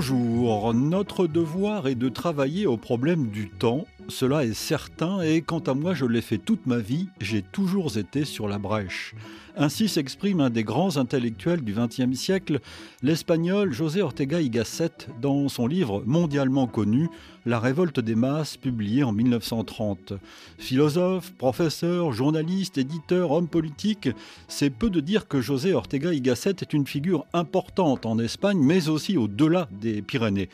Bonjour, notre devoir est de travailler au problème du temps, cela est certain, et quant à moi je l'ai fait toute ma vie, j'ai toujours été sur la brèche. Ainsi s'exprime un des grands intellectuels du XXe siècle, l'espagnol José Ortega y Gasset, dans son livre mondialement connu La révolte des masses, publié en 1930. Philosophe, professeur, journaliste, éditeur, homme politique, c'est peu de dire que José Ortega y Gasset est une figure importante en Espagne, mais aussi au-delà des Pyrénées.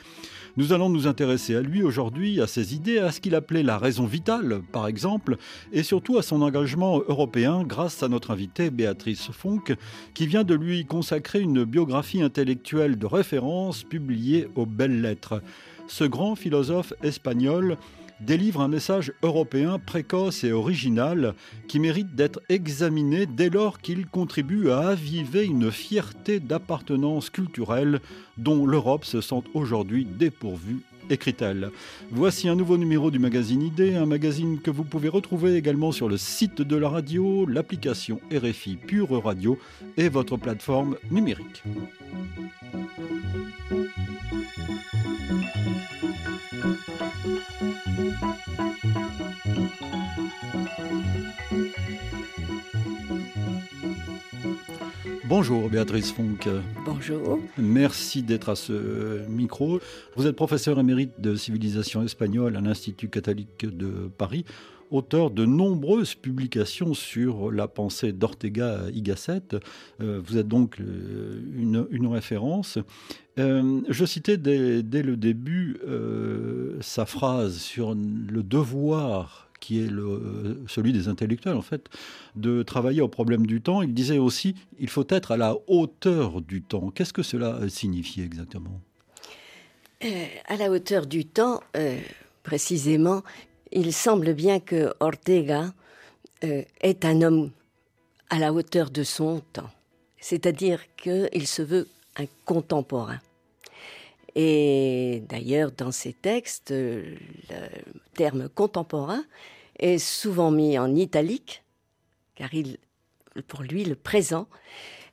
Nous allons nous intéresser à lui aujourd'hui, à ses idées, à ce qu'il appelait la raison vitale, par exemple, et surtout à son engagement européen grâce à notre invitée Béatrice Fonck, qui vient de lui consacrer une biographie intellectuelle de référence publiée aux belles lettres. Ce grand philosophe espagnol délivre un message européen précoce et original qui mérite d'être examiné dès lors qu'il contribue à aviver une fierté d'appartenance culturelle dont l'Europe se sent aujourd'hui dépourvue écrit-elle. Voici un nouveau numéro du magazine Idée, un magazine que vous pouvez retrouver également sur le site de la radio, l'application RFI Pure Radio et votre plateforme numérique. Bonjour Béatrice Fonck. Bonjour. Merci d'être à ce micro. Vous êtes professeur émérite de civilisation espagnole à l'Institut catholique de Paris, auteur de nombreuses publications sur la pensée d'Ortega y Gasset. Euh, vous êtes donc euh, une, référence. Euh, je citais dès, le début sa phrase sur le devoir qui est celui des intellectuels, en fait, de travailler au problème du temps. Il disait aussi, il faut être à la hauteur du temps. Qu'est-ce que cela signifie exactement? À la hauteur du temps, précisément, il semble bien que Ortega euh, est un homme à la hauteur de son temps. C'est-à-dire qu'il se veut un contemporain. Et d'ailleurs, dans ses textes, le terme contemporain est souvent mis en italique, car il, pour lui, le présent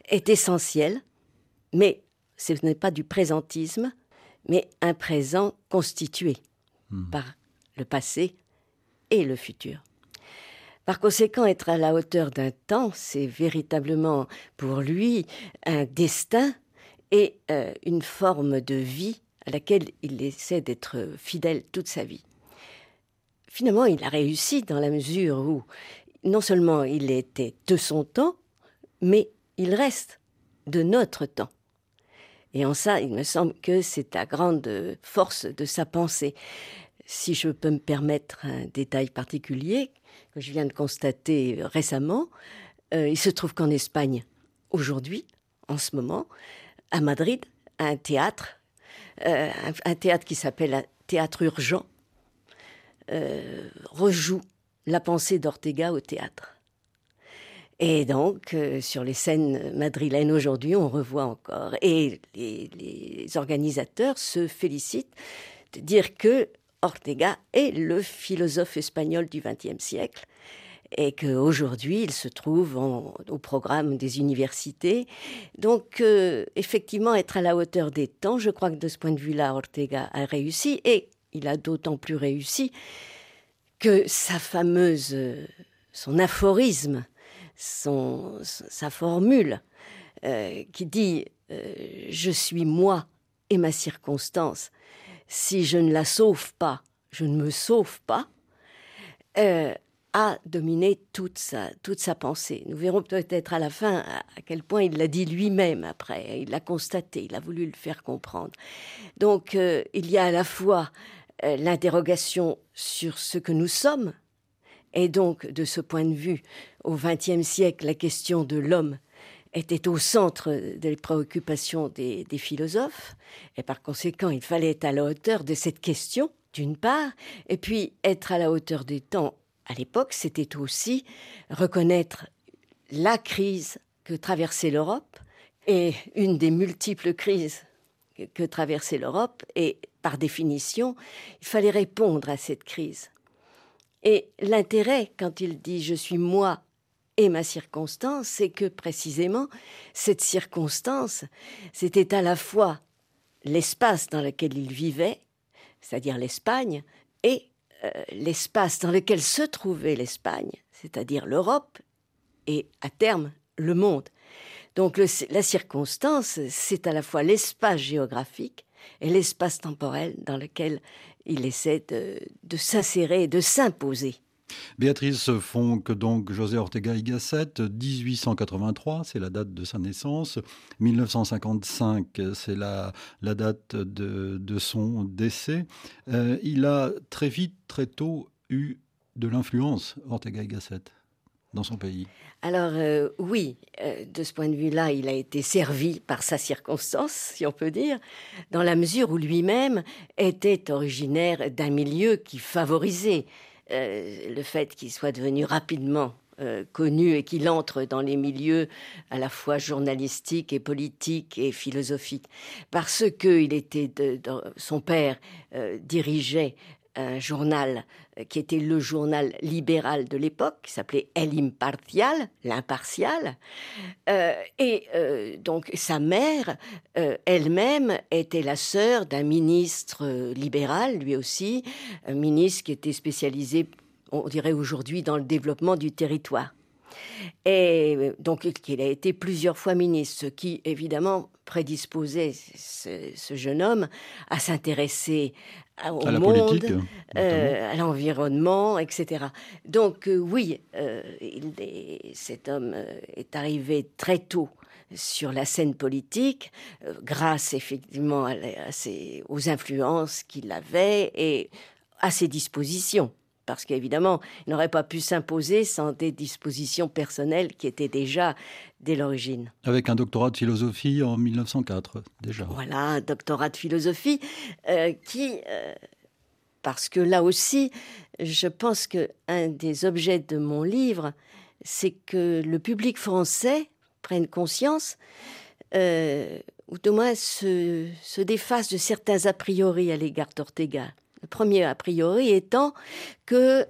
est essentiel, mais ce n'est pas du présentisme, mais un présent constitué hmm. par le passé et le futur. Par conséquent, être à la hauteur d'un temps, c'est véritablement pour lui un destin et euh, une forme de vie à laquelle il essaie d'être fidèle toute sa vie. Finalement, il a réussi dans la mesure où non seulement il était de son temps, mais il reste de notre temps. Et en ça, il me semble que c'est la grande force de sa pensée. Si je peux me permettre un détail particulier que je viens de constater récemment, euh, il se trouve qu'en Espagne, aujourd'hui, en ce moment, à Madrid, un théâtre, euh, un, théâtre qui s'appelle Théâtre Urgent, euh, rejoue la pensée d'Ortega au théâtre. Et donc, sur les scènes madrilènes aujourd'hui, on revoit encore. Et les, organisateurs se félicitent de dire que Ortega est le philosophe espagnol du XXe siècle et qu'aujourd'hui, il se trouve au programme des universités. Donc, euh, effectivement, être à la hauteur des temps, je crois que de ce point de vue-là, Ortega a réussi, et il a d'autant plus réussi que sa fameuse, son aphorisme, son, sa formule, euh, qui dit euh, Je suis moi et ma circonstance, si je ne la sauve pas, je ne me sauve pas, a dominé toute sa, toute sa pensée. Nous verrons peut-être à la fin à quel point il l'a dit lui-même après, il l'a constaté, il a voulu le faire comprendre. Donc euh, il y a à la fois euh, l'interrogation sur ce que nous sommes, et donc de ce point de vue, au XXe siècle, la question de l'homme était au centre des préoccupations des, philosophes, et par conséquent il fallait être à la hauteur de cette question d'une part, et puis être à la hauteur des temps à l'époque, c'était aussi reconnaître la crise que traversait l'Europe et une des multiples crises que, traversait l'Europe. Et par définition, il fallait répondre à cette crise. Et l'intérêt, quand il dit je suis moi et ma circonstance, c'est que précisément, cette circonstance, c'était à la fois l'espace dans lequel il vivait, c'est-à-dire l'Espagne, et euh, l'espace dans lequel se trouvait l'Espagne, c'est-à-dire l'Europe, et à terme le monde. Donc la circonstance, c'est à la fois l'espace géographique et l'espace temporel dans lequel il essaie de, de s'insérer, de s'imposer. Béatrice Fonck, donc José Ortega y Gasset, 1883, c'est la date de sa naissance. 1955, c'est la, date de, son décès. Euh, il a très vite, très tôt, eu de l'influence, Ortega y Gasset dans son pays Alors euh, oui, euh, de ce point de vue-là, il a été servi par sa circonstance, si on peut dire, dans la mesure où lui-même était originaire d'un milieu qui favorisait le fait qu'il soit devenu rapidement euh, connu et qu'il entre dans les milieux à la fois journalistiques et politiques et philosophiques, parce que était son père euh, dirigeait un journal euh, qui était le journal libéral de l'époque, qui s'appelait El Impartial, l'impartial. Euh, et euh, donc sa mère, elle-même, était la sœur d'un ministre libéral, lui aussi, un ministre qui était spécialisé, on dirait aujourd'hui, dans le développement du territoire. Et donc, il a été plusieurs fois ministre, ce qui, évidemment, prédisposait ce, jeune homme à s'intéresser au monde, euh, à l'environnement, etc. Donc, euh, oui, euh, cet homme est arrivé très tôt sur la scène politique, grâce effectivement aux influences qu'il avait et à ses dispositions parce qu'évidemment, il n'aurait pas pu s'imposer sans des dispositions personnelles qui étaient déjà dès l'origine. Avec un doctorat de philosophie en 1904, déjà. Voilà, un doctorat de philosophie euh, qui, euh, parce que là aussi, je pense que un des objets de mon livre, c'est que le public français prenne conscience, euh, ou de moins se, se défasse de certains a priori à l'égard d'Ortega. Le premier a priori étant que,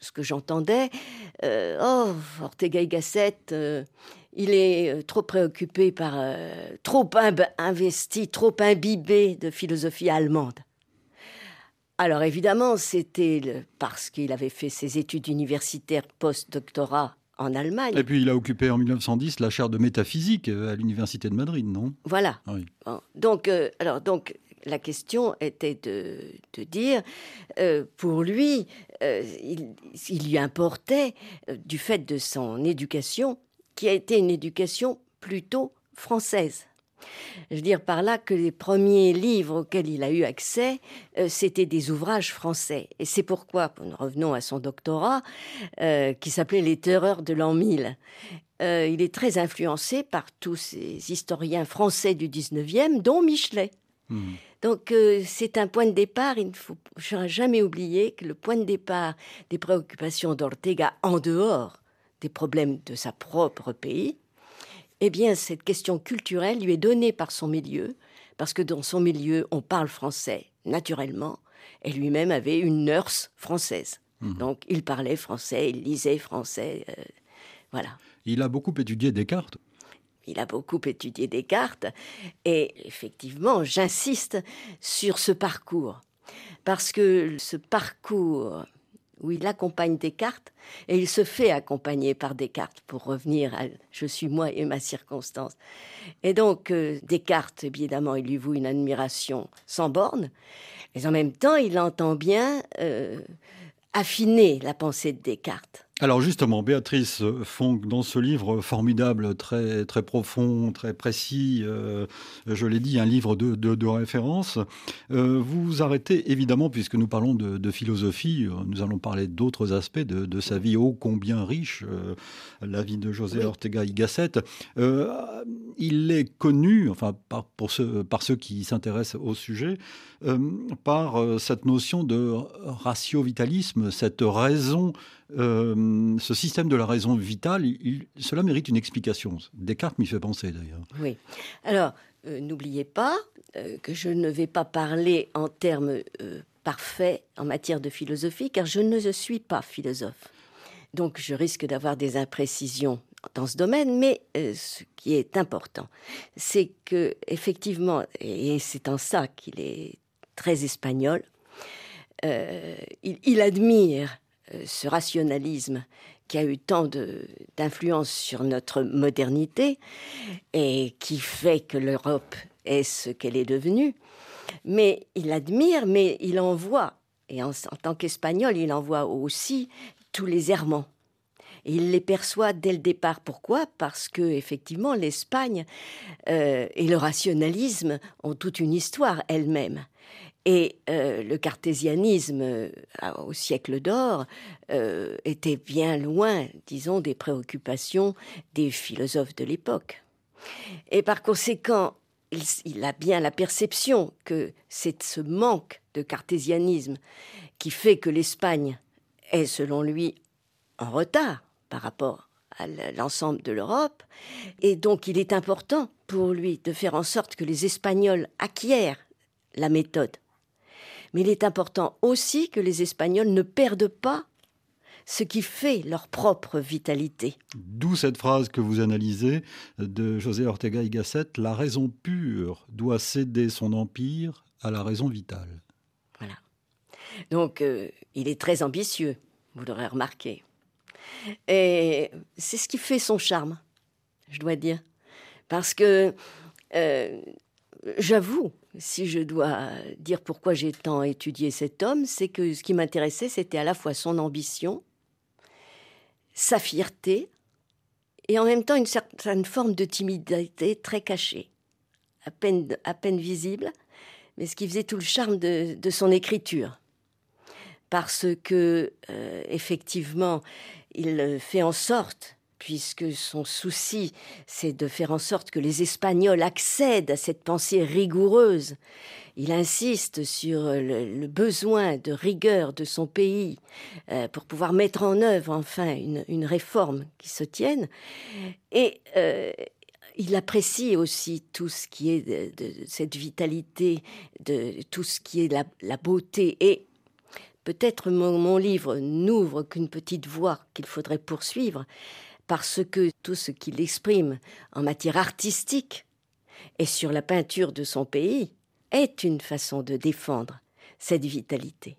ce que j'entendais, euh, oh, Ortega y Gasset, euh, il est euh, trop préoccupé par, trop investi, trop imbibé de philosophie allemande. Alors évidemment, c'était parce qu'il avait fait ses études universitaires post-doctorat en Allemagne. Et puis il a occupé en 1910 la chaire de métaphysique à l'université de Madrid, non? Voilà. Donc, alors donc la question était de, dire, euh, pour lui, euh, il, lui importait, euh, du fait de son éducation, qui a été une éducation plutôt française. Je veux dire par là que les premiers livres auxquels il a eu accès, c'était des ouvrages français. Et c'est pourquoi, nous revenons à son doctorat, qui s'appelait Les terreurs de l'an 1000. il est très influencé par tous ces historiens français du 19e, dont Michelet. Mmh. Donc euh, c'est un point de départ, il ne faut jamais oublier que le point de départ des préoccupations d'Ortega en dehors des problèmes de sa propre pays, eh bien cette question culturelle lui est donnée par son milieu, parce que dans son milieu on parle français naturellement, et lui-même avait une nurse française. Mmh. Donc il parlait français, il lisait français, euh, voilà. Il a beaucoup étudié Descartes il a beaucoup étudié Descartes et effectivement, j'insiste sur ce parcours parce que ce parcours où il accompagne Descartes et il se fait accompagner par Descartes pour revenir à je suis moi et ma circonstance. Et donc euh, Descartes, évidemment, il lui voue une admiration sans borne, mais en même temps, il entend bien euh, affiner la pensée de Descartes. Alors justement, Béatrice Fonck, dans ce livre formidable, très, très profond, très précis, euh, je l'ai dit, un livre de, de, référence, euh, vous vous arrêtez évidemment, puisque nous parlons de, philosophie, euh, nous allons parler d'autres aspects de, sa vie ô combien riche, la vie de José Ortega y Gasset. il est connu, enfin par, pour ceux, par ceux qui s'intéressent au sujet, par cette notion de ratio-vitalisme, cette raison euh, ce système de la raison vitale, cela mérite une explication. Descartes m'y fait penser d'ailleurs. Oui. Alors, euh, n'oubliez pas euh, que je ne vais pas parler en termes parfaits en matière de philosophie, car je ne suis pas philosophe. Donc je risque d'avoir des imprécisions dans ce domaine, mais ce qui est important, c'est que effectivement, et c'est en ça qu'il est très espagnol, il, admire ce rationalisme qui a eu tant d'influence sur notre modernité et qui fait que l'Europe est ce qu'elle est devenue. Mais il admire, mais il en voit, et en, tant qu'Espagnol, il en voit aussi tous les errements il les perçoit dès le départ. Pourquoi? Parce que effectivement, l'Espagne euh, et le rationalisme ont toute une histoire elle-même. Et euh, le cartésianisme euh, au siècle d'or était bien loin, disons, des préoccupations des philosophes de l'époque. Et par conséquent, il, a bien la perception que c'est ce manque de cartésianisme qui fait que l'Espagne est, selon lui, en retard par rapport à l'ensemble de l'Europe. Et donc il est important pour lui de faire en sorte que les Espagnols acquièrent la méthode. Mais il est important aussi que les Espagnols ne perdent pas ce qui fait leur propre vitalité. D'où cette phrase que vous analysez de José Ortega y Gasset La raison pure doit céder son empire à la raison vitale. Voilà. Donc, euh, il est très ambitieux, vous l'aurez remarqué. Et c'est ce qui fait son charme, je dois dire. Parce que, euh, j'avoue, si je dois dire pourquoi j'ai tant étudié cet homme, c'est que ce qui m'intéressait, c'était à la fois son ambition, sa fierté, et en même temps une certaine forme de timidité très cachée, à peine, à peine visible, mais ce qui faisait tout le charme de, son écriture. Parce que, euh, effectivement, il fait en sorte, puisque son souci, c'est de faire en sorte que les Espagnols accèdent à cette pensée rigoureuse. Il insiste sur le, besoin de rigueur de son pays euh, pour pouvoir mettre en œuvre enfin une, réforme qui se tienne. Et euh, il apprécie aussi tout ce qui est de, cette vitalité, de tout ce qui est la, la beauté et Peut-être mon, livre n'ouvre qu'une petite voie qu'il faudrait poursuivre, parce que tout ce qu'il exprime en matière artistique et sur la peinture de son pays est une façon de défendre cette vitalité.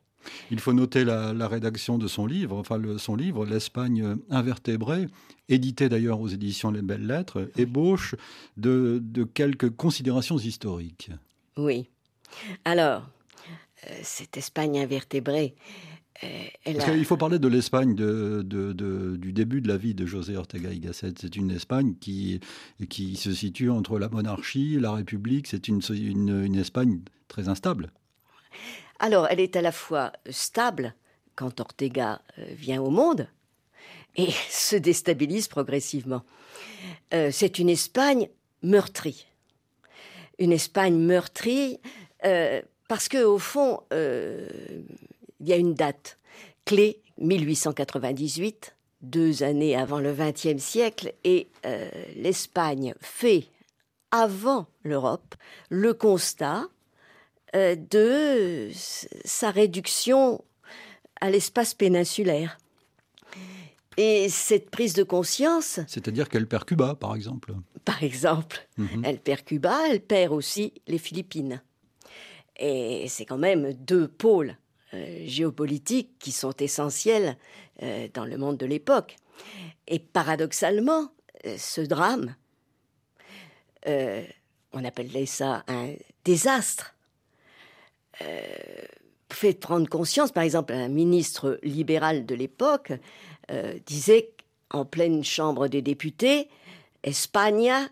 Il faut noter la, rédaction de son livre, enfin son livre, L'Espagne invertébrée, édité d'ailleurs aux éditions Les Belles Lettres, ébauche de quelques considérations historiques. Oui. Alors, euh, cette Espagne invertébrée. Euh, il faut parler de l'Espagne du début de la vie de José Ortega y Gasset. C'est une Espagne qui, qui se situe entre la monarchie, la République. C'est une, une, Espagne très instable. Alors, elle est à la fois stable quand Ortega euh, vient au monde et se déstabilise progressivement. c'est une Espagne meurtrie. Une Espagne meurtrie parce que au fond, euh, il y a une date clé, 1898, deux années avant le XXe siècle, et euh, l'Espagne fait, avant l'Europe, le constat euh, de sa réduction à l'espace péninsulaire. Et cette prise de conscience... C'est-à-dire qu'elle perd Cuba, par exemple. Par exemple. Mhm. Elle perd Cuba, elle perd aussi les Philippines. Et c'est quand même deux pôles géopolitiques qui sont essentiels euh, dans le monde de l'époque. Et paradoxalement, euh, ce drame, on appelait ça un désastre, fait prendre conscience, par exemple, un ministre libéral de l'époque disait en pleine chambre des députés, España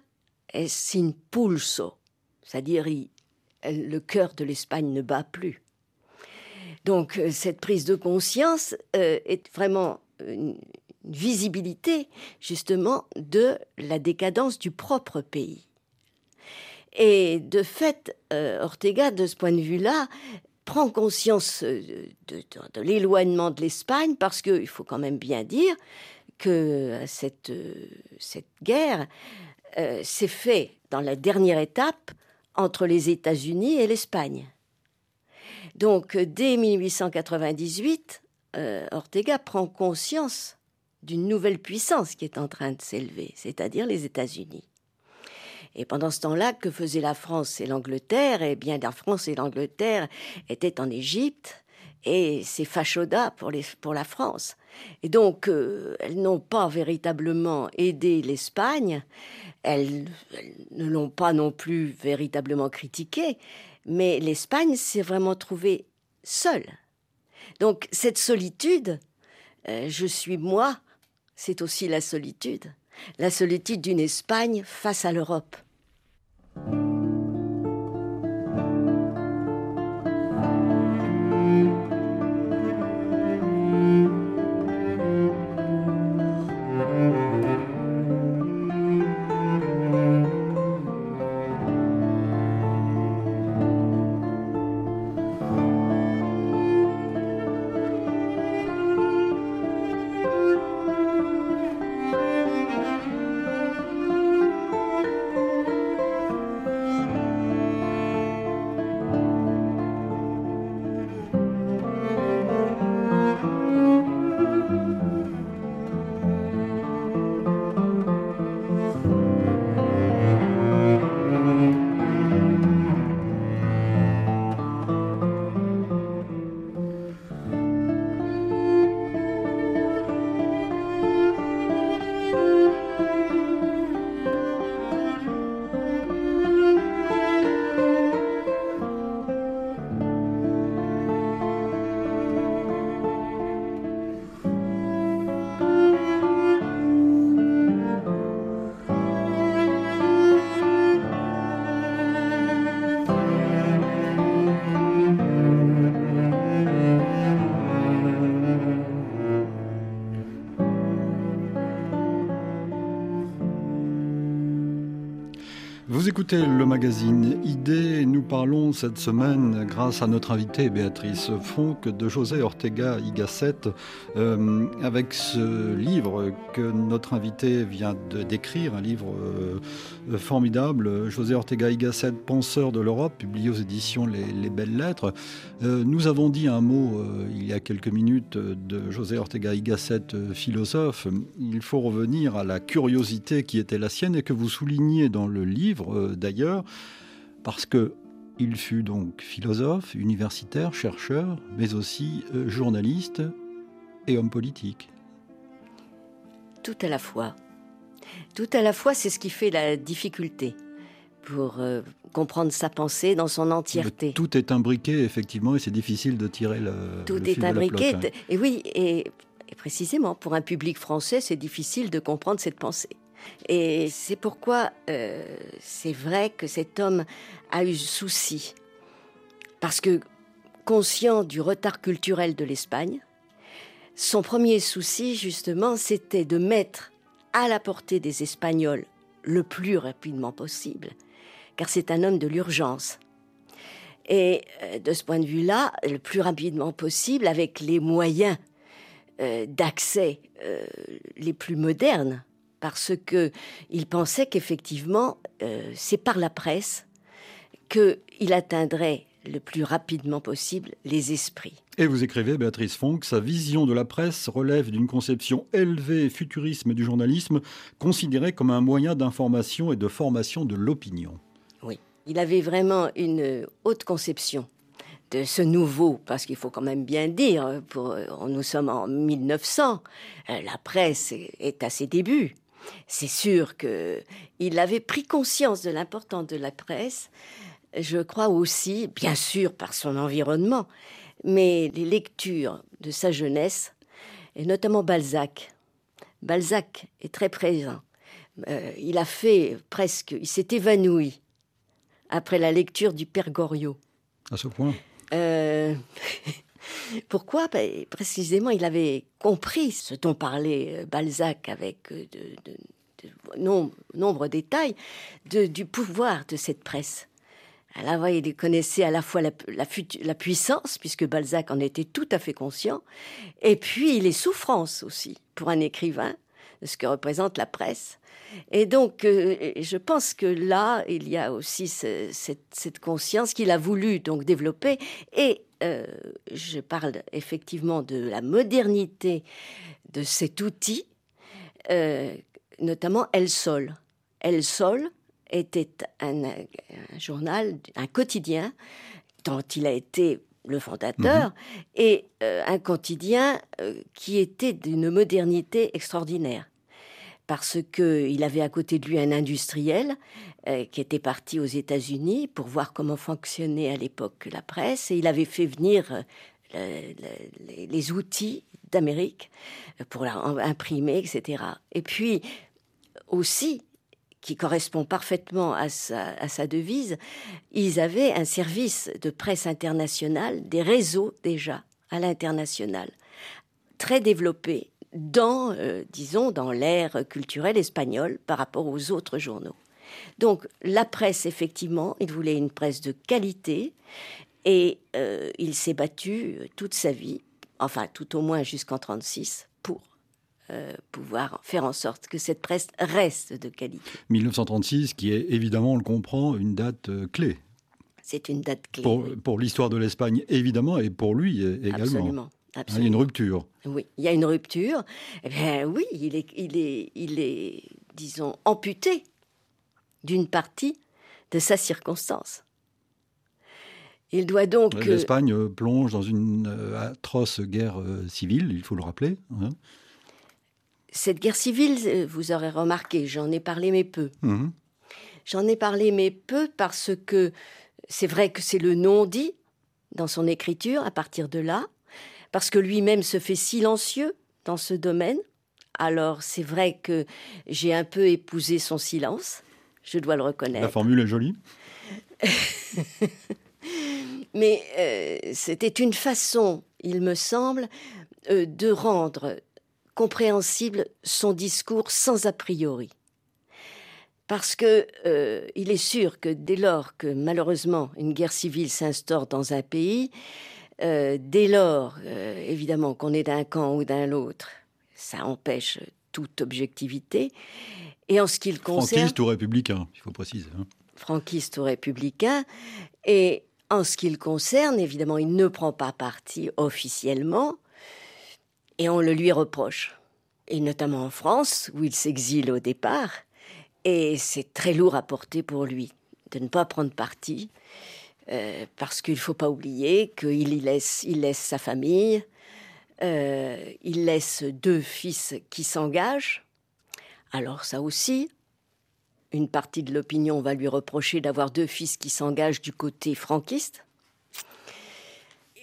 es impulso, c'est-à-dire le cœur de l'Espagne ne bat plus. Donc euh, cette prise de conscience euh, est vraiment une visibilité justement de la décadence du propre pays. Et de fait, euh, Ortega, de ce point de vue-là, prend conscience de, l'éloignement de l'Espagne parce qu'il faut quand même bien dire que cette, cette guerre s'est faite dans la dernière étape entre les États-Unis et l'Espagne. Donc, dès 1898, euh, Ortega prend conscience d'une nouvelle puissance qui est en train de s'élever, c'est-à-dire les États-Unis. Et pendant ce temps-là, que faisaient la France et l'Angleterre? Eh bien, la France et l'Angleterre étaient en Égypte et c'est fachoda pour, la France. Et donc, euh, elles n'ont pas véritablement aidé l'Espagne, elles, ne l'ont pas non plus véritablement critiqué, mais l'Espagne s'est vraiment trouvée seule. Donc, cette solitude, euh, je suis moi, c'est aussi la solitude. La solitude d'une Espagne face à l'Europe. Écoutez le magazine Idées. Nous parlons cette semaine, grâce à notre invitée Béatrice Fonck, de José Ortega y Gasset, euh, avec ce livre que notre invité vient de décrire, un livre euh, formidable, José Ortega y Gasset, Penseur de l'Europe, publié aux éditions Les, Belles Lettres. Euh, nous avons dit un mot il y a quelques minutes de José Ortega y Gasset, philosophe. Il faut revenir à la curiosité qui était la sienne et que vous soulignez dans le livre d'ailleurs, parce que il fut donc philosophe, universitaire, chercheur, mais aussi euh, journaliste et homme politique. Tout à la fois. Tout à la fois, c'est ce qui fait la difficulté pour euh, comprendre sa pensée dans son entièreté. tout est imbriqué, effectivement, et c'est difficile de tirer le. Tout est imbriqué. Et oui, et précisément, pour un public français, c'est difficile de comprendre cette pensée. Et c'est pourquoi euh, c'est vrai que cet homme a eu souci. Parce que, conscient du retard culturel de l'Espagne, son premier souci, justement, c'était de mettre à la portée des Espagnols le plus rapidement possible, car c'est un homme de l'urgence. Et euh, de ce point de vue-là, le plus rapidement possible, avec les moyens euh, d'accès les plus modernes, parce que il pensait qu'effectivement, euh, c'est par la presse qu'il atteindrait le plus rapidement possible les esprits. Et vous écrivez, Béatrice Fonck, sa vision de la presse relève d'une conception élevée et futurisme du journalisme, considéré comme un moyen d'information et de formation de l'opinion. Oui, il avait vraiment une haute conception de ce nouveau, parce qu'il faut quand même bien dire, pour, nous sommes en 1900, euh, la presse est à ses débuts. C'est sûr qu'il avait pris conscience de l'importance de la presse, je crois aussi, bien sûr par son environnement, mais les lectures de sa jeunesse, et notamment Balzac. Balzac est très présent. Euh, il a fait presque, il s'est évanoui après la lecture du Père Goriot. À ce point? Euh, Pourquoi? Ben, Précisément, il avait compris ce dont parlait euh, Balzac avec euh, de, nombre, de détails du pouvoir de cette presse. Alors, il connaissait à la fois la, la, puissance, puisque Balzac en était tout à fait conscient, et puis les souffrances aussi, pour un écrivain, de ce que représente la presse. Et donc, euh, je pense que là, il y a aussi cette, cette, conscience qu'il a voulu donc développer et je parle effectivement de la modernité de cet outil notamment El Sol. El Sol était un, journal, un quotidien dont il a été le fondateur, mhm. et un quotidien qui était d'une modernité extraordinaire parce qu'il avait à côté de lui un industriel euh, qui était parti aux États-Unis pour voir comment fonctionnait à l'époque la presse, et il avait fait venir euh, les, outils d'Amérique pour imprimer, etc. Et puis aussi, qui correspond parfaitement à sa, devise, ils avaient un service de presse internationale, des réseaux déjà à l'international, très développés dans, euh, disons, dans l'ère culturelle espagnole par rapport aux autres journaux. Donc la presse, effectivement, il voulait une presse de qualité et euh, il s'est battu toute sa vie, enfin tout au moins jusqu'en 36, pour euh, pouvoir faire en sorte que cette presse reste de qualité. 1936, qui est évidemment, on le comprend, une date clé. C'est une date clé. Pour, pour l'histoire de l'Espagne, évidemment, et pour lui également. Absolument. Ah, il y a une rupture. Oui, il y a une rupture. Eh bien, oui, il est, il est, il est, disons, amputé d'une partie de sa circonstance. Il doit donc. L'Espagne euh, plonge dans une euh, atroce guerre euh, civile, il faut le rappeler. Hein. Cette guerre civile, vous aurez remarqué, j'en ai parlé mais peu. Mhm. J'en ai parlé mais peu parce que c'est vrai que c'est le non-dit dans son écriture à partir de là parce que lui-même se fait silencieux dans ce domaine. Alors c'est vrai que j'ai un peu épousé son silence, je dois le reconnaître. La formule est jolie. Mais euh, c'était une façon, il me semble, euh, de rendre compréhensible son discours sans a priori. Parce que euh, il est sûr que dès lors que malheureusement une guerre civile s'instaure dans un pays, euh, dès lors, euh, évidemment, qu'on est d'un camp ou d'un autre, ça empêche toute objectivité. Et en ce qui le concerne... Franquiste ou républicain, il faut préciser. Hein. Franquiste ou républicain. Et en ce qui le concerne, évidemment, il ne prend pas parti officiellement, et on le lui reproche. Et notamment en France, où il s'exile au départ, et c'est très lourd à porter pour lui de ne pas prendre parti. Euh, parce qu'il ne faut pas oublier qu'il laisse, il laisse sa famille, il laisse deux fils qui s'engagent. Alors ça aussi, une partie de l'opinion va lui reprocher d'avoir deux fils qui s'engagent du côté franquiste.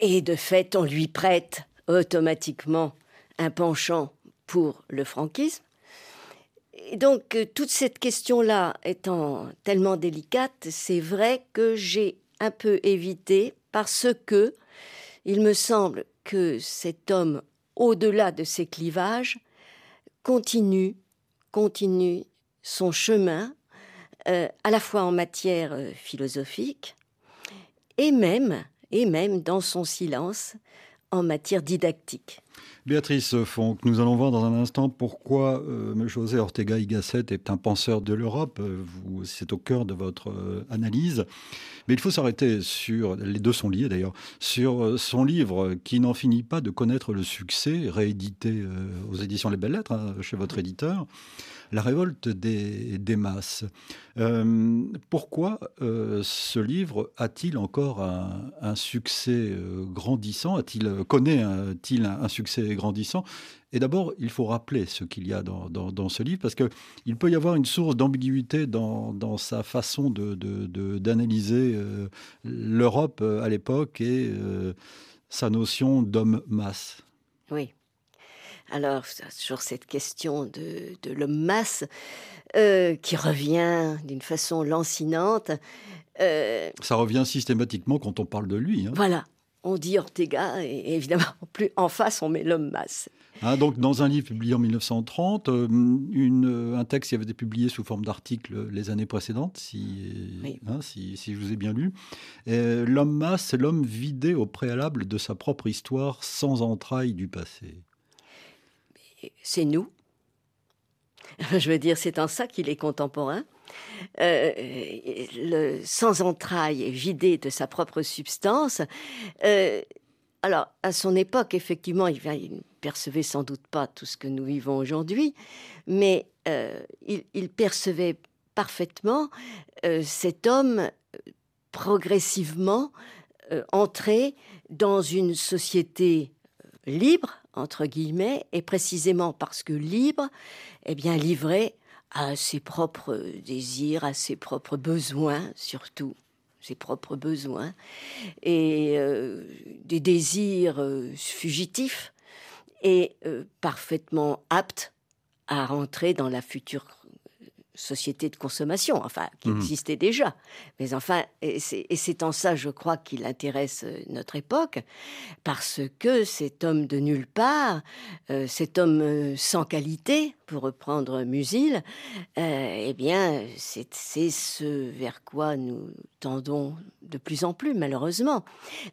Et de fait, on lui prête automatiquement un penchant pour le franquisme. Et donc, euh, toute cette question-là étant tellement délicate, c'est vrai que j'ai un peu évité parce que il me semble que cet homme, au-delà de ses clivages, continue, continue son chemin, euh, à la fois en matière euh, philosophique et même, et même dans son silence, en matière didactique. Béatrice Fonck, nous allons voir dans un instant pourquoi euh, José Ortega y Gasset est un penseur de l'Europe. C'est au cœur de votre analyse. Mais il faut s'arrêter sur, les deux sont liés d'ailleurs, sur son livre qui n'en finit pas de connaître le succès, réédité aux éditions Les Belles Lettres, hein, chez votre éditeur la révolte des, masses. Euh, pourquoi euh, ce livre a-t-il encore un, succès euh, grandissant? A-t-il connaît-il un, succès grandissant? Et d'abord, il faut rappeler ce qu'il y a dans, ce livre parce qu'il peut y avoir une source d'ambiguïté dans, sa façon d'analyser l'Europe à l'époque et sa notion d'homme-masse. Oui. Alors, sur cette question de, l'homme masse, euh, qui revient d'une façon lancinante. Euh, Ça revient systématiquement quand on parle de lui. Hein. Voilà, on dit Ortega, et évidemment, plus en face, on met l'homme masse. Hein, donc, dans un livre publié en 1930, euh, une, un texte qui avait été publié sous forme d'article les années précédentes, si, hein, si, si, je vous ai bien lu. L'homme masse, c'est l'homme vidé au préalable de sa propre histoire sans entrailles du passé c'est nous. Je veux dire, c'est en ça qu'il est contemporain. Euh, le, sans entrailles, vidé de sa propre substance. Euh, alors, à son époque, effectivement, il y a une percevait sans doute pas tout ce que nous vivons aujourd'hui, mais il, percevait parfaitement cet homme progressivement entrer dans une société libre, entre guillemets, et précisément parce que libre, eh bien livré à ses propres désirs, à ses propres besoins surtout ses propres besoins et euh, des désirs euh, fugitifs et euh, parfaitement aptes à rentrer dans la future société de consommation, enfin, qui mmh. existait déjà. Mais enfin, et c'est en ça, je crois, qu'il intéresse euh, notre époque, parce que cet homme de nulle part, euh, cet homme euh, sans qualité, pour reprendre Musil, eh bien, c'est ce vers quoi nous tendons de plus en plus, malheureusement.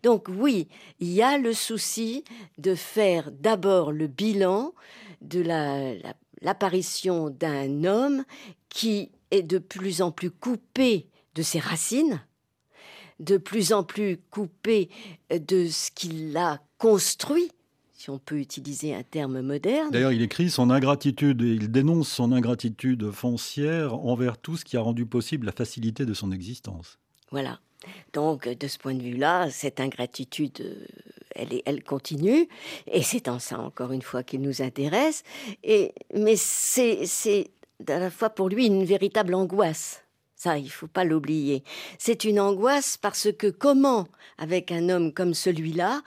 Donc oui, il y a le souci de faire d'abord le bilan de la, la l'apparition d'un homme qui est de plus en plus coupé de ses racines, de plus en plus coupé de ce qu'il a construit, si on peut utiliser un terme moderne. D'ailleurs, il écrit son ingratitude, il dénonce son ingratitude foncière envers tout ce qui a rendu possible la facilité de son existence. Voilà. Donc, de ce point de vue-là, cette ingratitude, euh, elle, elle continue, et c'est en ça, encore une fois, qu'il nous intéresse. Et, mais c'est à la fois pour lui une véritable angoisse. Ça, il faut pas l'oublier. C'est une angoisse parce que comment, avec un homme comme celui-là,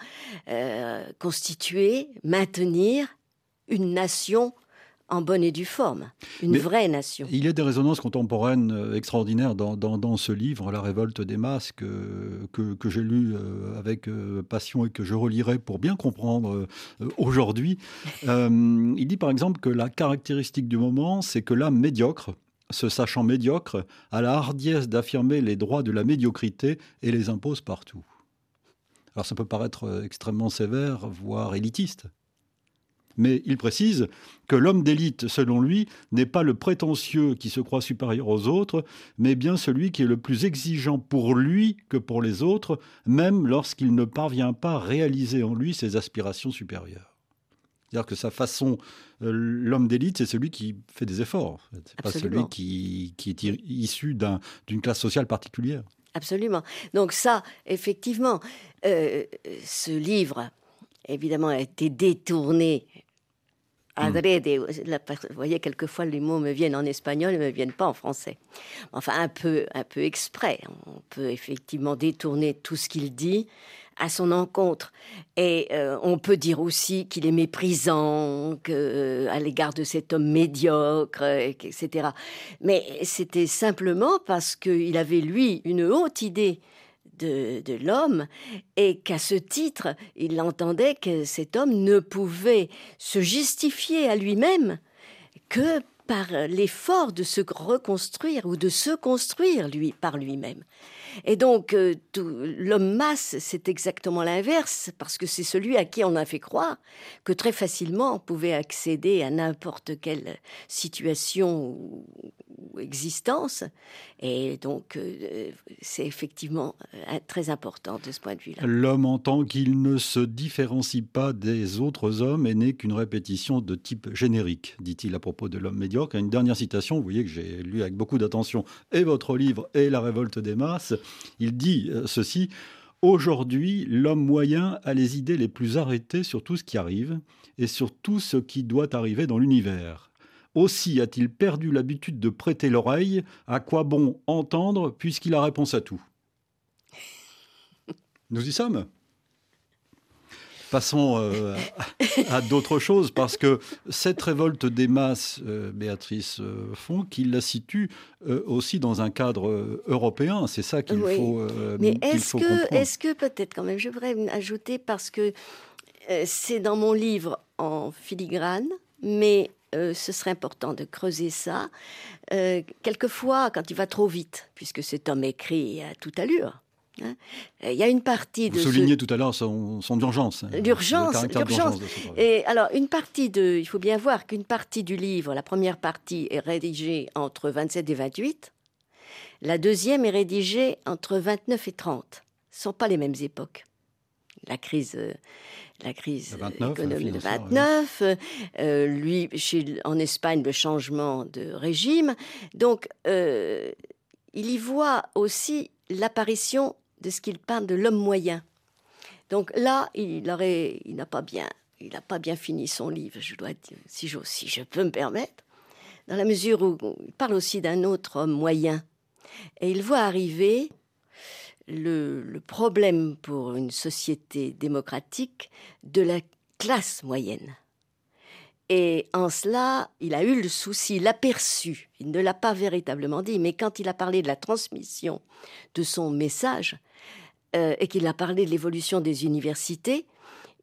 euh, constituer, maintenir une nation en bonne et due forme, une vraie nation. Il y a des résonances contemporaines euh, extraordinaires dans, dans, ce livre, La révolte des masques, euh, que, que j'ai lu euh, avec passion et que je relirai pour bien comprendre aujourd'hui. il dit par exemple que la caractéristique du moment, c'est que l'âme médiocre, se sachant médiocre, a la hardiesse d'affirmer les droits de la médiocrité et les impose partout. Alors ça peut paraître extrêmement sévère, voire élitiste. Mais il précise que l'homme d'élite, selon lui, n'est pas le prétentieux qui se croit supérieur aux autres, mais bien celui qui est le plus exigeant pour lui que pour les autres, même lorsqu'il ne parvient pas à réaliser en lui ses aspirations supérieures. C'est-à-dire que sa façon, euh, l'homme d'élite, c'est celui qui fait des efforts. C'est pas celui qui, est issu d'une classe sociale particulière. Absolument. Donc ça, effectivement, euh, ce livre, évidemment, a été détourné Mm. vous voyez, quelquefois les mots me viennent en espagnol et ne me viennent pas en français. Enfin, un peu, un peu exprès. On peut effectivement détourner tout ce qu'il dit à son encontre. Et euh, on peut dire aussi qu'il est méprisant que, euh, à l'égard de cet homme médiocre, etc. Mais c'était simplement parce qu'il avait, lui, une haute idée de, l'homme et qu'à ce titre, il entendait que cet homme ne pouvait se justifier à lui-même que par l'effort de se reconstruire ou de se construire lui par lui-même. Et donc, euh, l'homme masse, c'est exactement l'inverse, parce que c'est celui à qui on a fait croire que très facilement on pouvait accéder à n'importe quelle situation existence. Et donc, euh, c'est effectivement euh, très important de ce point de vue-là. L'homme en tant qu'il ne se différencie pas des autres hommes et n'est qu'une répétition de type générique, dit-il à propos de l'homme médiocre. une dernière citation, vous voyez que j'ai lu avec beaucoup d'attention et votre livre et La révolte des masses. Il dit euh, ceci. Aujourd'hui, l'homme moyen a les idées les plus arrêtées sur tout ce qui arrive et sur tout ce qui doit arriver dans l'univers. Aussi a-t-il perdu l'habitude de prêter l'oreille, à quoi bon entendre puisqu'il a réponse à tout? Nous y sommes? Passons euh, à, d'autres choses, parce que cette révolte des masses, euh, Béatrice euh, Font, qu'il la situe aussi dans un cadre européen. C'est ça qu'il faut, Mais est-ce que, est-ce que peut-être quand même, je voudrais ajouter, parce que c'est dans mon livre en filigrane, mais ce serait important de creuser ça. quelquefois, quand il va trop vite, puisque cet homme écrit à toute allure, Hein. Il y a une partie de. Vous soulignez tout à l'heure son, son urgence. Hein, l'urgence, l'urgence. Et alors, une partie de. Il faut bien voir qu'une partie du livre, la première partie est rédigée entre 27 et 28. La deuxième est rédigée entre 29 et 30. Ce ne sont pas les mêmes époques. La crise, la crise économique de 29. lui, chez, en Espagne, le changement de régime. Donc, il y voit aussi l'apparition de ce qu'il parle de l'homme moyen. Donc là, il aurait, il n'a pas bien, il n'a pas bien fini son livre. Je dois dire, si je, si je peux me permettre, dans la mesure où il parle aussi d'un autre homme moyen, et il voit arriver le, problème pour une société démocratique de la classe moyenne. Et en cela, il a eu le souci, il l'a perçu, il ne l'a pas véritablement dit, mais quand il a parlé de la transmission de son message, euh, et qu'il a parlé de l'évolution des universités,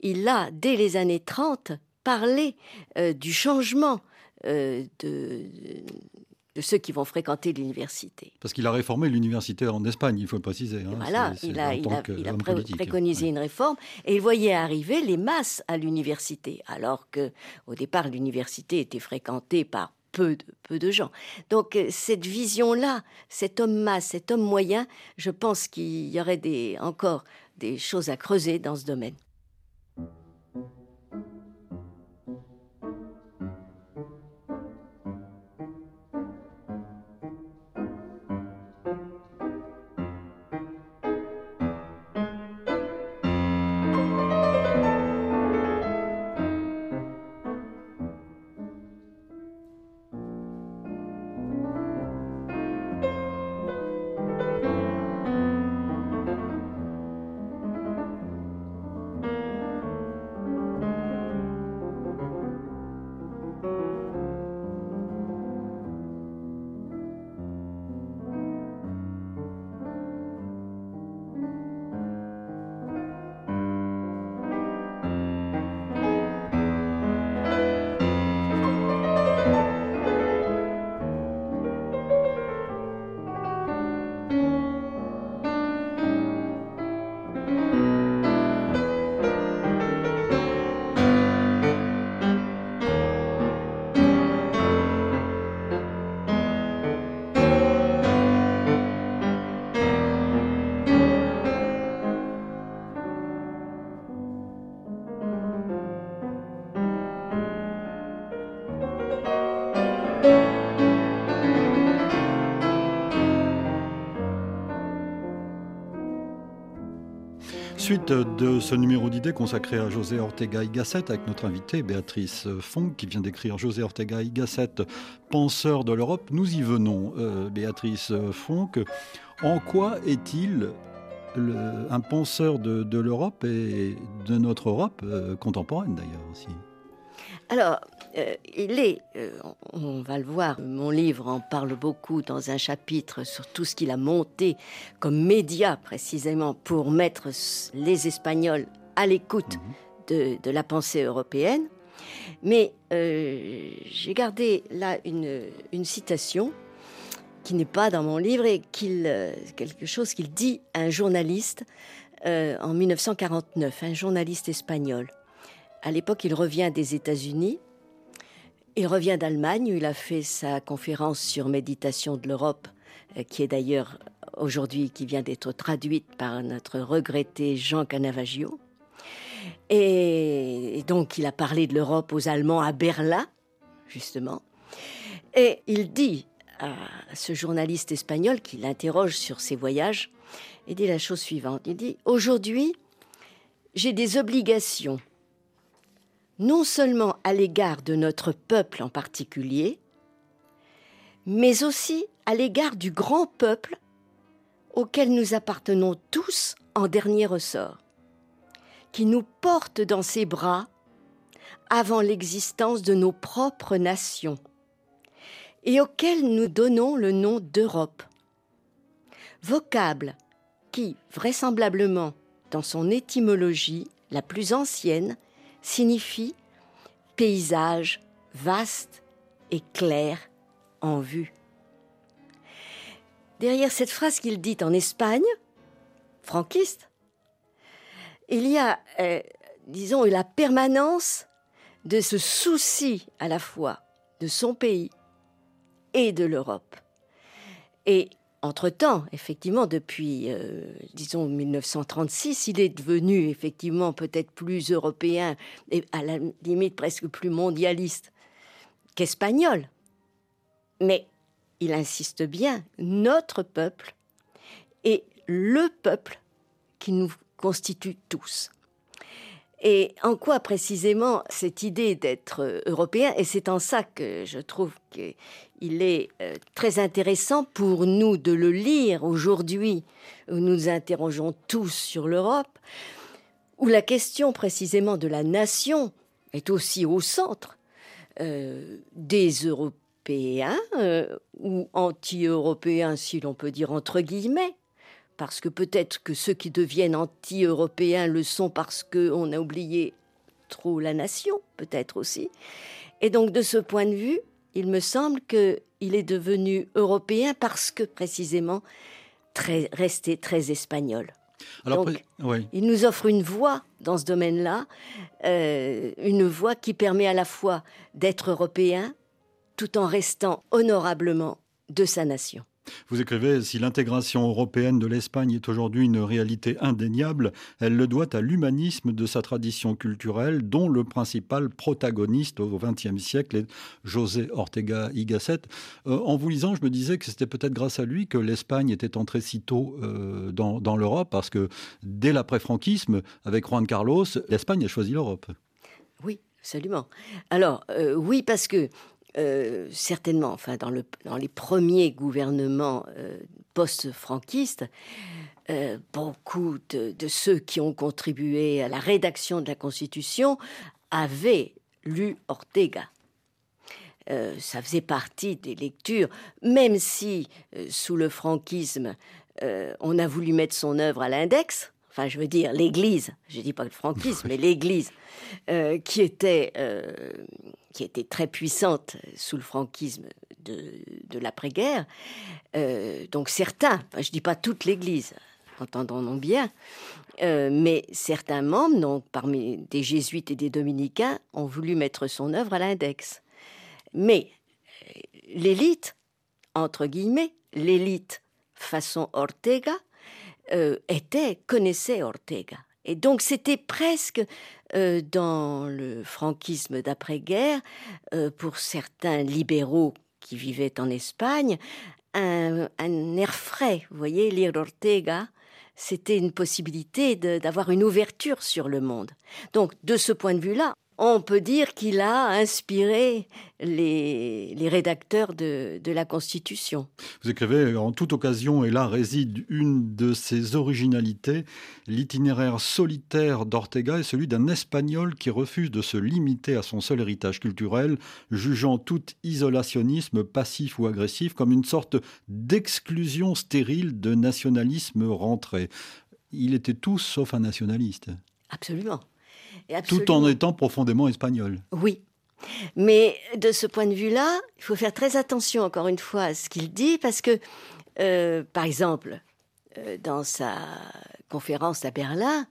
il a, dès les années 30, parlé euh, du changement euh, de, de ceux qui vont fréquenter l'université. Parce qu'il a réformé l'université en Espagne, il faut le préciser. Hein. Voilà, il a, il a, préconisé une réforme et il voyait arriver les masses à l'université, alors que au départ l'université était fréquentée par peu de, peu de gens. Donc euh, cette vision-là, cet homme masse, cet homme moyen, je pense qu'il y aurait des, encore des choses à creuser dans ce domaine. Suite de ce numéro d'idées consacré à José Ortega y Gasset avec notre invitée Béatrice Fong qui vient d'écrire José Ortega y Gasset, penseur de l'Europe. Nous y venons, euh, Béatrice Fong. En quoi est-il un penseur de, l'Europe et de notre Europe euh, contemporaine d'ailleurs aussi? Alors, euh, il est, euh, on va le voir, mon livre en parle beaucoup dans un chapitre sur tout ce qu'il a monté comme média précisément pour mettre les Espagnols à l'écoute mhm. de, la pensée européenne. Mais euh, j'ai gardé là une, une citation qui n'est pas dans mon livre et qu'il, quelque chose qu'il dit à un journaliste en 1949, un journaliste espagnol. À l'époque, il revient des États-Unis. Il revient d'Allemagne où il a fait sa conférence sur méditation de l'Europe, euh, qui est d'ailleurs aujourd'hui, qui vient d'être traduite par notre regretté Jean Canavaggio. Et, donc, il a parlé de l'Europe aux Allemands à Berlin, justement. Et il dit à ce journaliste espagnol qui l'interroge sur ses voyages, il dit la chose suivante. Il dit, aujourd'hui, j'ai des obligations non seulement à l'égard de notre peuple en particulier, mais aussi à l'égard du grand peuple auquel nous appartenons tous en dernier ressort, qui nous porte dans ses bras avant l'existence de nos propres nations, et auquel nous donnons le nom d'Europe, vocable qui, vraisemblablement, dans son étymologie la plus ancienne, signifie paysage vaste et clair en vue. Derrière cette phrase qu'il dit en Espagne, franquiste, il y a, euh, disons, la permanence de ce souci à la fois de son pays et de l'Europe. Et entre-temps, effectivement, depuis, euh, disons, 1936, il est devenu effectivement peut-être plus européen et à la limite presque plus mondialiste qu'espagnol. Mais il insiste bien, notre peuple est le peuple qui nous constitue tous. Et en quoi précisément cette idée d'être euh, européen, et c'est en ça que je trouve qu'il est euh, très intéressant pour nous de le lire aujourd'hui, où nous nous interrogeons tous sur l'Europe, où la question précisément de la nation est aussi au centre euh, des Européens, ou anti-européens si l'on peut dire entre guillemets, parce que peut-être que ceux qui deviennent anti-européens le sont parce qu'on a oublié trop la nation, peut-être aussi. Et donc de ce point de vue, il me semble qu'il est devenu européen parce que précisément très, resté très espagnol. Alors, Donc, il nous offre une voie dans ce domaine-là, euh, une voie qui permet à la fois d'être européen tout en restant honorablement de sa nation. Vous écrivez, si l'intégration européenne de l'Espagne est aujourd'hui une réalité indéniable, elle le doit à l'humanisme de sa tradition culturelle, dont le principal protagoniste au XXe siècle est José Ortega y Gasset. Euh, en vous lisant, je me disais que c'était peut-être grâce à lui que l'Espagne était entrée si tôt euh, dans, l'Europe, parce que dès l'après-franquisme, avec Juan Carlos, l'Espagne a choisi l'Europe. Oui, absolument. Alors, euh, oui, parce que euh, certainement, enfin, dans, le, dans, les premiers gouvernements euh, post-franquistes, euh, beaucoup de, ceux qui ont contribué à la rédaction de la Constitution avaient lu Ortega. ça faisait partie des lectures, même si sous le franquisme, on a voulu mettre son œuvre à l'index, enfin je veux dire l'Église, je dis pas le franquisme, mais l'Église, qui était qui était très puissante sous le franquisme de, l'après-guerre. Euh, donc certains, je ne dis pas toute l'Église, entendons-nous bien, euh, mais certains membres, donc parmi des jésuites et des dominicains, ont voulu mettre son œuvre à l'index. Mais euh, l'élite, entre guillemets, l'élite façon Ortega, était, connaissait Ortega. Et donc c'était presque euh, dans le franquisme d'après-guerre, euh, pour certains libéraux qui vivaient en Espagne, un, air frais. Vous voyez, lire Ortega, c'était une possibilité d'avoir une ouverture sur le monde. Donc de ce point de vue-là, on peut dire qu'il a inspiré les, rédacteurs de, la Constitution. Vous écrivez en toute occasion, et là réside une de ses originalités, l'itinéraire solitaire d'Ortega est celui d'un Espagnol qui refuse de se limiter à son seul héritage culturel, jugeant tout isolationnisme passif ou agressif comme une sorte d'exclusion stérile de nationalisme rentré. Il était tout sauf un nationaliste. Absolument. Tout en étant profondément espagnol. Oui. Mais de ce point de vue-là, il faut faire très attention, encore une fois, à ce qu'il dit, parce que, euh, par exemple, euh, dans sa conférence à Berlin,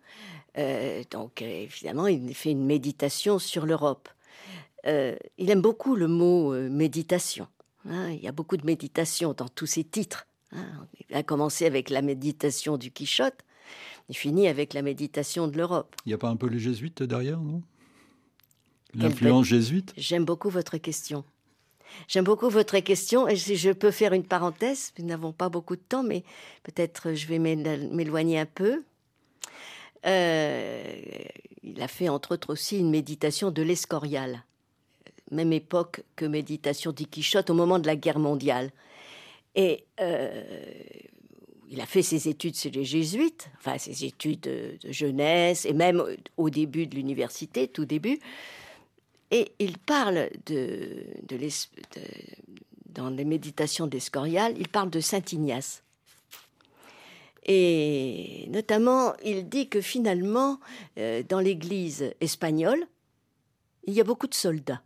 euh, donc évidemment, il fait une méditation sur l'Europe. il aime beaucoup le mot méditation. Hein. il y a beaucoup de méditation dans tous ses titres. Hein. Il a commencé avec la méditation du Quichotte, il finit avec la méditation de l'Europe. Il n'y a pas un peu les jésuites derrière, non? L'influence jésuite? J'aime beaucoup votre question. J'aime beaucoup votre question et je peux faire une parenthèse. Nous n'avons pas beaucoup de temps, mais peut-être je vais m'éloigner un peu. Euh, il a fait entre autres aussi une méditation de l'Escorial, même époque que méditation d'Iquichotte au moment de la guerre mondiale. Et euh, il a fait ses études chez les jésuites, enfin ses études de, jeunesse, et même au début de l'université, tout début. Et il parle de, dans les méditations d'Escorial, il parle de Saint Ignace. Et notamment, il dit que finalement, euh, dans l'Église espagnole, il y a beaucoup de soldats.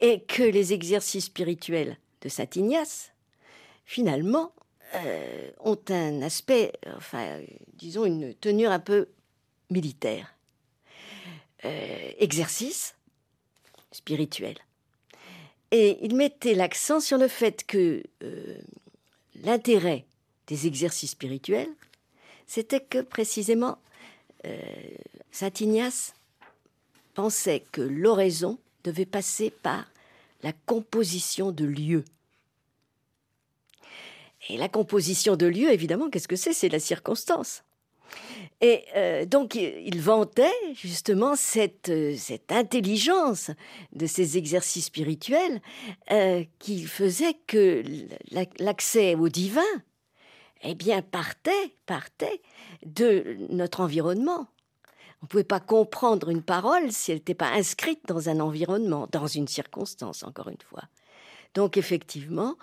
Et que les exercices spirituels de Saint Ignace, finalement, euh, ont un aspect, enfin, disons, une tenue un peu militaire. Euh, exercice spirituel. Et il mettait l'accent sur le fait que euh, l'intérêt des exercices spirituels, c'était que précisément Saint Ignace pensait que l'oraison devait passer par la composition de lieux. Et la composition de lieux, évidemment, qu'est-ce que c'est? C'est la circonstance. Et euh, donc, il vantait justement cette, euh, cette intelligence de ces exercices spirituels euh, qui faisait que l'accès au divin, eh bien, partait, partait de notre environnement. On ne pouvait pas comprendre une parole si elle n'était pas inscrite dans un environnement, dans une circonstance, encore une fois. Donc effectivement,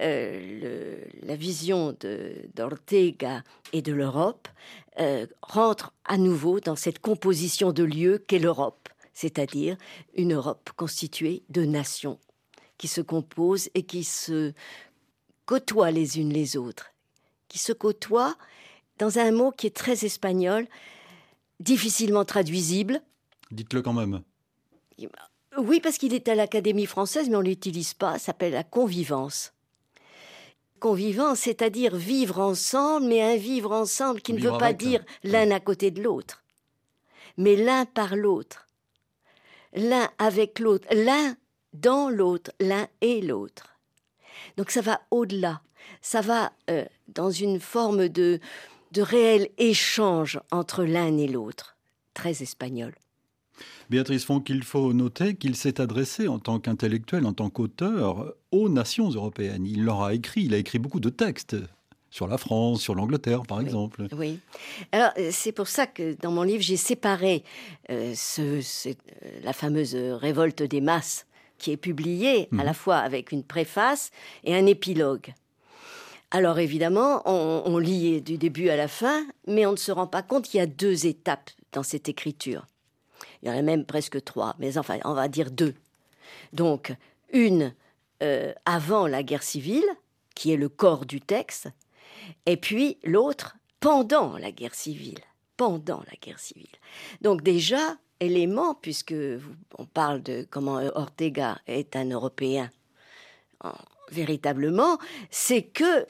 euh, la vision d'Ortega et de l'Europe euh, rentre à nouveau dans cette composition de lieux qu'est l'Europe, c'est-à-dire une Europe constituée de nations qui se composent et qui se côtoient les unes les autres, qui se côtoient dans un mot qui est très espagnol, difficilement traduisible. Dites-le quand même. Oui, parce qu'il est à l'Académie française, mais on ne l'utilise pas, ça s'appelle la convivence. Convivence, c'est-à-dire vivre ensemble, mais un vivre ensemble qui ne veut pas dire l'un à côté de l'autre, mais l'un par l'autre, l'un avec l'autre, l'un dans l'autre, l'un et l'autre. Donc ça va au-delà, ça va euh, dans une forme de, de réel échange entre l'un et l'autre, très espagnol. Béatrice Fonck, il faut noter qu'il s'est adressé en tant qu'intellectuel, en tant qu'auteur, aux nations européennes. Il leur a écrit, il a écrit beaucoup de textes sur la France, sur l'Angleterre, par exemple. Oui. Alors, c'est pour ça que dans mon livre, j'ai séparé euh, ce, euh, la fameuse révolte des masses qui est publiée à la mhm. fois avec une préface et un épilogue. Alors évidemment, on, on lit du début à la fin, mais on ne se rend pas compte qu'il y a deux étapes dans cette écriture. Il y en a même presque trois, mais enfin, on va dire deux. Donc, une euh, avant la guerre civile, qui est le corps du texte, et puis l'autre pendant la guerre civile. Pendant la guerre civile. Donc déjà, élément, puisque on parle de comment Ortega est un Européen, véritablement, c'est que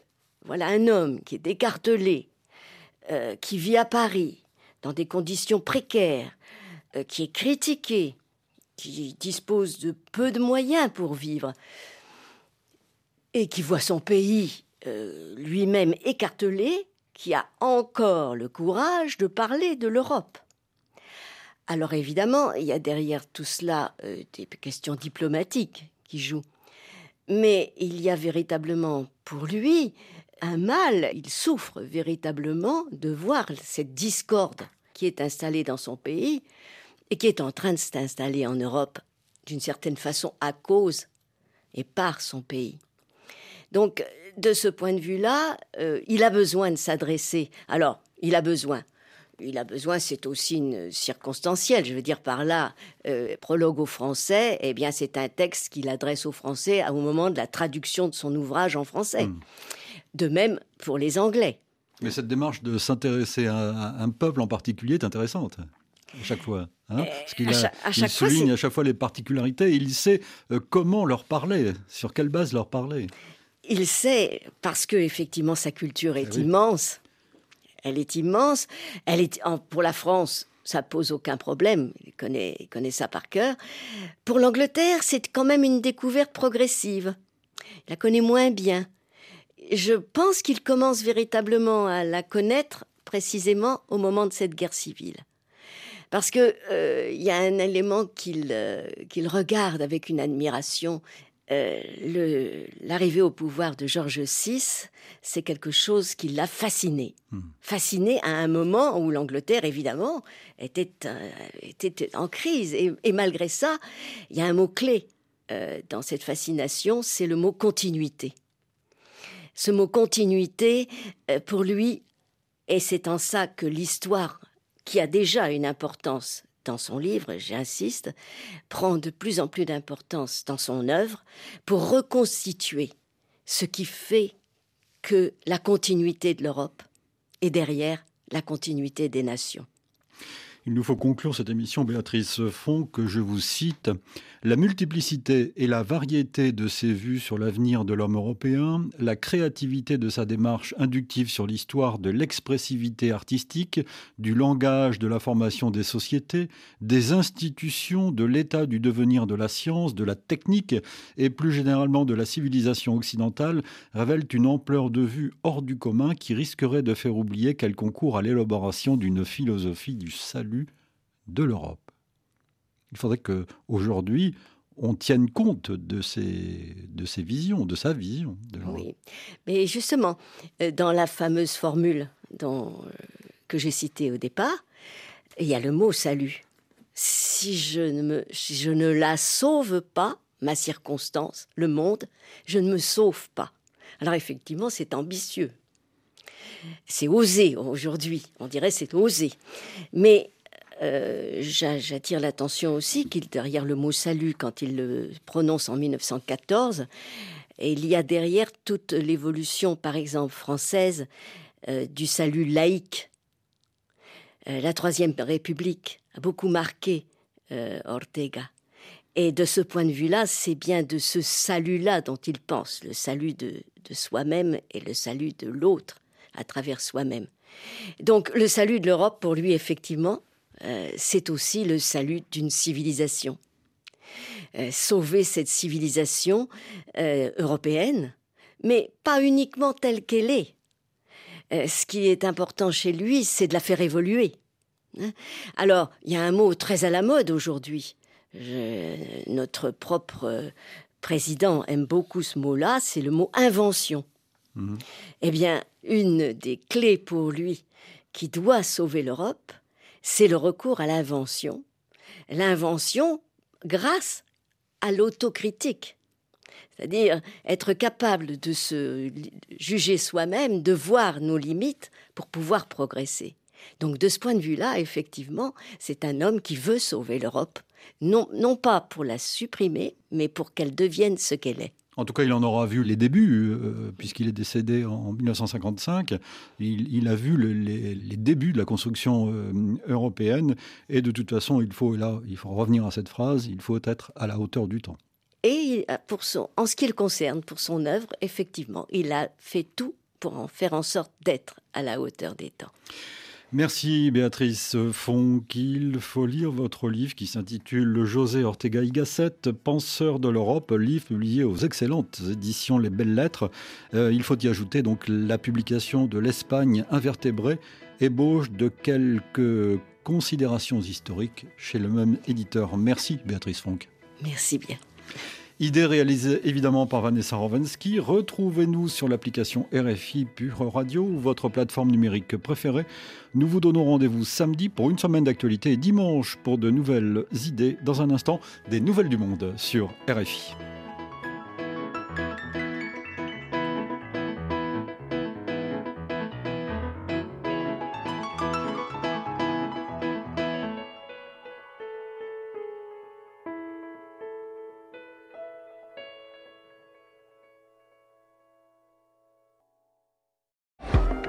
voilà un homme qui est écartelé, euh, qui vit à Paris dans des conditions précaires, qui est critiqué, qui dispose de peu de moyens pour vivre, et qui voit son pays euh, lui-même écartelé, qui a encore le courage de parler de l'Europe. Alors évidemment, il y a derrière tout cela euh, des questions diplomatiques qui jouent. Mais il y a véritablement pour lui un mal, il souffre véritablement de voir cette discorde qui est installée dans son pays et qui est en train de s'installer en Europe d'une certaine façon à cause et par son pays. Donc, de ce point de vue-là, euh, il a besoin de s'adresser. Alors, il a besoin. Il a besoin, c'est aussi une circonstancielle. Je veux dire par là, euh, prologue au français, eh bien, c'est un texte qu'il adresse aux Français au moment de la traduction de son ouvrage en français. Hmm. De même pour les Anglais. Mais cette démarche de s'intéresser à un peuple en particulier est intéressante à chaque fois. Hein Parce qu'il il souligne à chaque fois les particularités. Il sait euh, comment leur parler, sur quelle base leur parler. Il sait, parce que effectivement sa culture est eh immense. Elle est immense. Elle est pour la France, ça pose aucun problème. Il connaît, il connaît ça par cœur. Pour l'Angleterre, c'est quand même une découverte progressive. Il la connaît moins bien. Je pense qu'il commence véritablement à la connaître précisément au moment de cette guerre civile parce que euh, y a un élément qu'il euh, qu'il regarde avec une admiration. Euh, l'arrivée au pouvoir de George VI, c'est quelque chose qui l'a fasciné. Hmm. Fasciné à un moment où l'Angleterre, évidemment, était, était en crise. Et, et, malgré ça, il y a un mot-clé dans cette fascination, c'est le mot continuité. Ce mot continuité, pour lui, et c'est en ça que l'histoire qui a déjà une importance dans son livre, j'insiste, prend de plus en plus d'importance dans son œuvre pour reconstituer ce qui fait que la continuité de l'Europe est derrière la continuité des nations. Il nous faut conclure cette émission, Béatrice Font, que je vous cite. La multiplicité et la variété de ses vues sur l'avenir de l'homme européen, la créativité de sa démarche inductive sur l'histoire de l'expressivité artistique, du langage de la formation des sociétés, des institutions, de l'état du devenir de la science, de la technique et plus généralement de la civilisation occidentale révèlent une ampleur de vue hors du commun qui risquerait de faire oublier qu'elle concourt à l'élaboration d'une philosophie du salut de l'Europe. Il faudrait que aujourd'hui on tienne compte de ces, de visions, de sa vision. Oui, mais justement, euh, dans la fameuse formule euh, que j'ai citée au départ, il y a le mot salut. Si je ne, me, si je ne la sauve pas, ma circonstance, le monde, je ne me sauve pas. Alors effectivement, c'est ambitieux. C'est osé aujourd'hui, on dirait c'est osé. Mais euh, j'attire l'attention aussi qu'il, derrière le mot salut, quand il le prononce en 1914, il y a derrière toute l'évolution, par exemple, française euh, du salut laïque. Euh, la Troisième République a beaucoup marqué Ortega. Et de ce point de vue-là, c'est bien de ce salut-là dont il pense, le salut de soi-même et le salut de l'autre à travers soi-même. Donc le salut de l'Europe, pour lui, effectivement, euh, c'est aussi le salut d'une civilisation. Euh, sauver cette civilisation euh, européenne, mais pas uniquement telle qu'elle est. ce qui est important chez lui, c'est de la faire évoluer. Hein? Alors, il y a un mot très à la mode aujourd'hui. notre propre président aime beaucoup ce mot-là, c'est le mot invention. Mmh. Eh bien, une des clés pour lui qui doit sauver l'Europe, c'est le recours à l'invention. L'invention grâce à l'autocritique. C'est-à-dire être capable de se juger soi-même, de voir nos limites pour pouvoir progresser. Donc de ce point de vue-là, effectivement, c'est un homme qui veut sauver l'Europe, non, non pas pour la supprimer, mais pour qu'elle devienne ce qu'elle est. En tout cas, il en aura vu les débuts, euh, puisqu'il est décédé en 1955. Il, a vu les, débuts de la construction euh, européenne. Et de toute façon, il faut, là, il faut revenir à cette phrase, il faut être à la hauteur du temps. Et pour son, en ce qui le concerne, pour son œuvre, effectivement, il a fait tout pour en faire en sorte d'être à la hauteur des temps. Merci Béatrice Fonck. Il faut lire votre livre qui s'intitule José Ortega y Gasset, Penseur de l'Europe, livre publié aux excellentes éditions Les Belles Lettres. Euh, il faut y ajouter donc la publication de l'Espagne invertébrée, ébauche de quelques considérations historiques chez le même éditeur. Merci Béatrice Fonck. Merci bien. Idée réalisée évidemment par Vanessa Rovensky. Retrouvez-nous sur l'application RFI Pure Radio ou votre plateforme numérique préférée. Nous vous donnons rendez-vous samedi pour une semaine d'actualité et dimanche pour de nouvelles idées. Dans un instant, des nouvelles du monde sur RFI.